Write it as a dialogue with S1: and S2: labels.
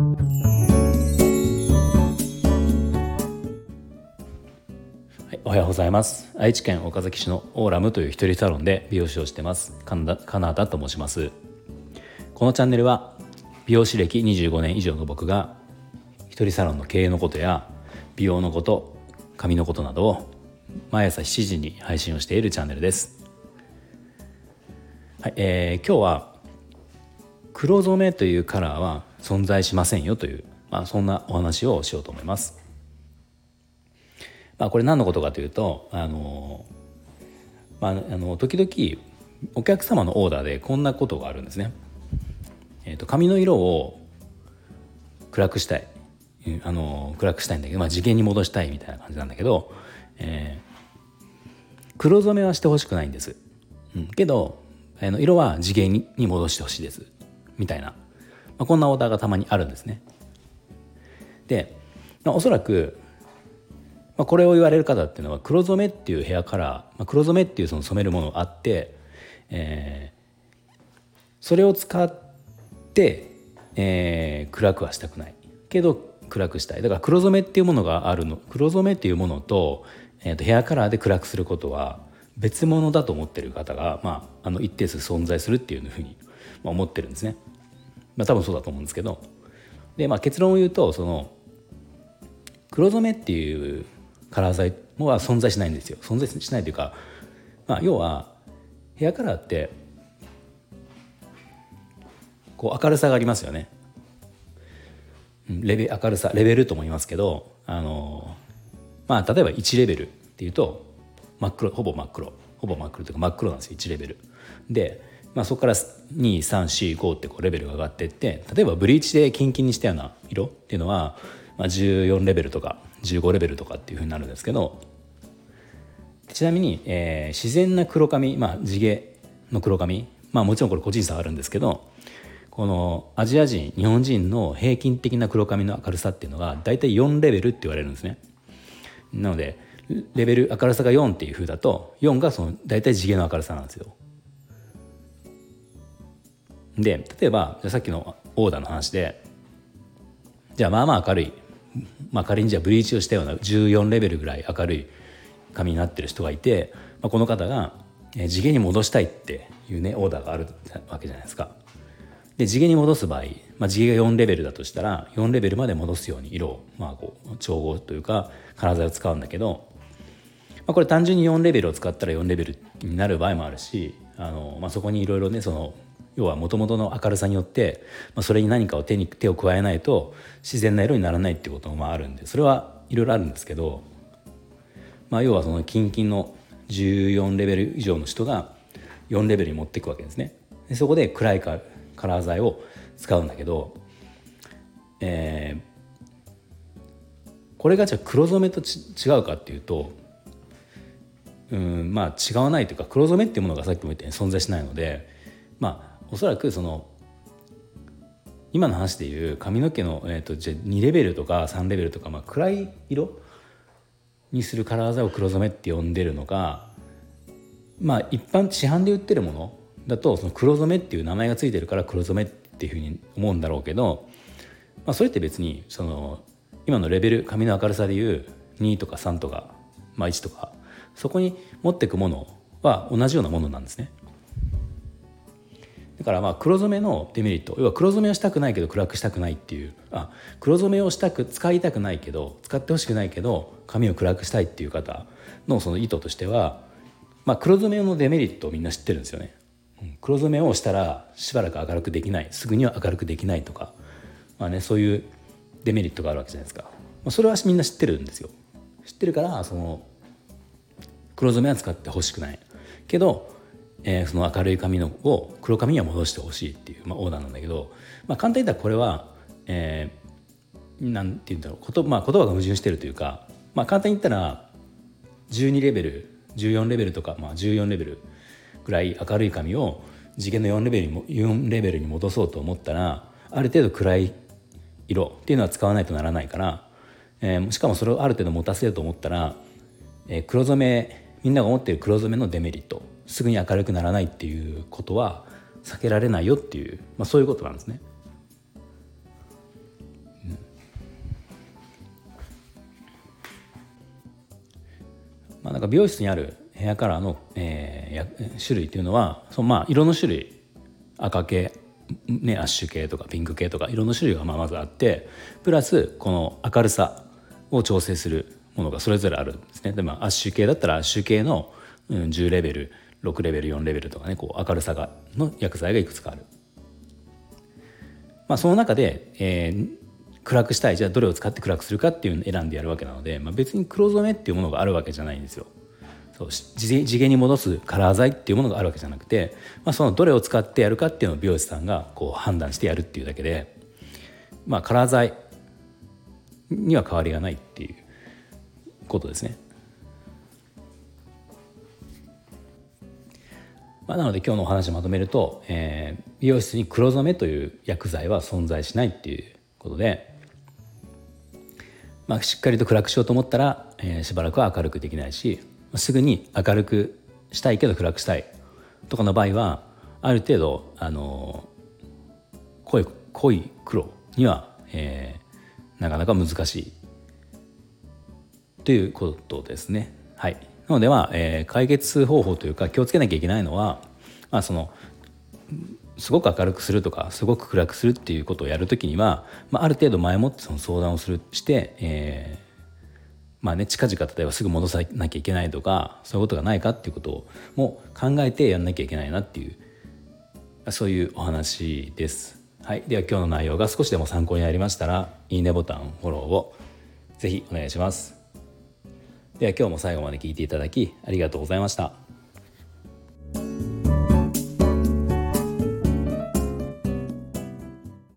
S1: はい、おはようございます。愛知県岡崎市のオーラムという一人サロンで美容師をしてます。カナダカナダと申します。このチャンネルは美容師歴25年以上の僕が一人サロンの経営のことや美容のこと髪のことなどを毎朝7時に配信をしているチャンネルです。はい、えー、今日は黒染めというカラーは存在しませんよという、まあ、そんなお話をしようと思います。まあ、これ何のことかというとあの、まあ、あの時々お客様のオーダーでこんなことがあるんですね。えーと、髪の色を暗くしたいあの暗くしたいんだけど、まあ、次元に戻したいみたいな感じなんだけど、えー、黒染めはしてほしくないんです。うん、けどあの色は次元に戻してほしいですみたいな、まあ、こんなオーダーがたまにあるんですね。で、まあ、おそらく、まあ、これを言われる方っていうのは黒染めっていうヘアカラー、まあ、黒染めっていうその染めるものがあって、えー、それを使って、えー、暗くはしたくないけど暗くしたいだから黒染めっていうものがあるの黒染めっていうものと,、えー、とヘアカラーで暗くすることは別物だと思ってる方が、まあ、あの一定数存在するっていうふうに思ってるんですね。まあ、多分そうだと思うんですけど。で、まあ、結論を言うとその黒染めっていうカラー剤は存在しないんですよ。存在しないというか、まあ、要はヘアカラーってこう明るさがありますよね。レベ明るさレベルとも言いますけどあのまあ例えば1レベルっていうと真っ黒ほぼ真っ黒。ほぼ真っ黒というか真っ黒なんですよ1レベル。で、まあ、そこから2345ってこうレベルが上がっていって例えばブリーチでキンキンにしたような色っていうのは、まあ、14レベルとか15レベルとかっていうふうになるんですけどちなみに、えー、自然な黒髪、まあ、地毛の黒髪まあもちろんこれ個人差あるんですけどこのアジア人日本人の平均的な黒髪の明るさっていうのが大体4レベルって言われるんですね。なのでレベル明るさが4っていう風だと4がその大体地毛の明るさなんですよ。で例えばさっきのオーダーの話でじゃあまあまあ明るい、まあ、仮にじゃあブリーチをしたような14レベルぐらい明るい髪になってる人がいて、まあ、この方が地毛に戻したいっていうねオーダーがあるわけじゃないですか。で地毛に戻す場合、まあ、地毛が4レベルだとしたら4レベルまで戻すように色を、まあ、こう調合というかカラー剤を使うんだけどまあ、これ単純に4レベルを使ったら4レベルになる場合もあるしあの、まあ、そこにいろいろねその要はもともとの明るさによって、まあ、それに何かを手に手を加えないと自然な色にならないっていうこともあるんでそれはいろいろあるんですけど、まあ、要はそのキンキンの14レベル以上の人が4レベルに持っていくわけですね。でそこで暗いカラー剤を使うんだけど、えー、これがじゃあ黒染めと違うかっていうとうんまあ違わないというか黒染めっていうものがさっきも言ったように存在しないのでまあおそらくその今の話でいう髪の毛の、えーと、じゃ2レベルとか3レベルとか、まあ、暗い色にするカラー剤を黒染めって呼んでるのかまあ一般市販で売ってるものだとその黒染めっていう名前が付いてるから黒染めっていうふうに思うんだろうけど、まあ、それって別にその今のレベル髪の明るさでいう2とか3とか、まあ、1とかそこに持っていくものは同じようなものなんですね。だからまあ黒染めのデメリット。要は黒染めをしたくないけど暗くしたくないっていう。あ黒染めをしたく使いたくないけど使ってほしくないけど髪を暗くしたいっていう方のその意図としては、まあ、黒染めのデメリットをみんな知ってるんですよね。黒染めをしたらしばらく明るくできない。すぐには明るくできないとか、まあね、そういうデメリットがあるわけじゃないですか、まあ、それはみんな知ってるんですよ。知ってるからその黒染めは使ってほしくない。けど、えー、その明るい髪のを黒髪には戻してほしいっていう、まあ、オーダーなんだけど、まあ、簡単に言ったらこれは、えー、なんて言うんだろうこと、まあ、言葉が矛盾してるというか、まあ、簡単に言ったら12レベル14レベルとか、まあ、14レベルぐらい明るい髪を次元の4レベルにも4レベルに戻そうと思ったらある程度暗い色っていうのは使わないとならないから、えー、しかもそれをある程度持たせようと思ったら、えー、黒染めみんなが思っている黒染めのデメリット。すぐに明るくならないっていうことは避けられないよっていう、まあ、そういうことなんですね。まあ、なんか美容室にあるヘアカラーの、えー、種類っていうのはそのまあ色の種類赤系、ね、アッシュ系とかピンク系とか色の種類がまあまずあってプラスこの明るさを調整するものがそれぞれあるんですね。でまあ、アッシュ系だったらアッシュ系の10レベル6レベル4レベルとかねこう明るさがの薬剤がいくつかある。まあ、その中で、えー、暗くしたいじゃあどれを使って暗くするかっていうのを選んでやるわけなので、まあ、別に黒染めっていうものがあるわけじゃないんですよ。そう次元に戻すカラー剤っていうものがあるわけじゃなくて、まあ、そのどれを使ってやるかっていうのを美容師さんがこう判断してやるっていうだけで、まあ、カラー剤には変わりがないっていうことですね。まあ、なので今日のお話まとめると、えー、美容室に黒染めという薬剤は存在しないっていうことで、まあ、しっかりと暗くしようと思ったら、えー、しばらくは明るくできないしすぐに明るくしたいけど暗くしたいとかの場合はある程度あの濃い濃い黒には、えー、なかなか難しいということですね。はい、なのでは、えー、解決方法というか気をつけなきゃいけないのは、まあ、そのすごく明るくするとかすごく暗くするっていうことをやるときには、まあ、ある程度前もってその相談をするして、えーまあね、近々例えばすぐ戻さなきゃいけないとかそういうことがないかっていうことをも考えてやんなきゃいけないなっていうそういうお話です。はい、では今日の内容が少しでも参考になりましたらいいねボタンフォローをぜひお願いします。では今日も最後まで聞いていただきありがとうございました。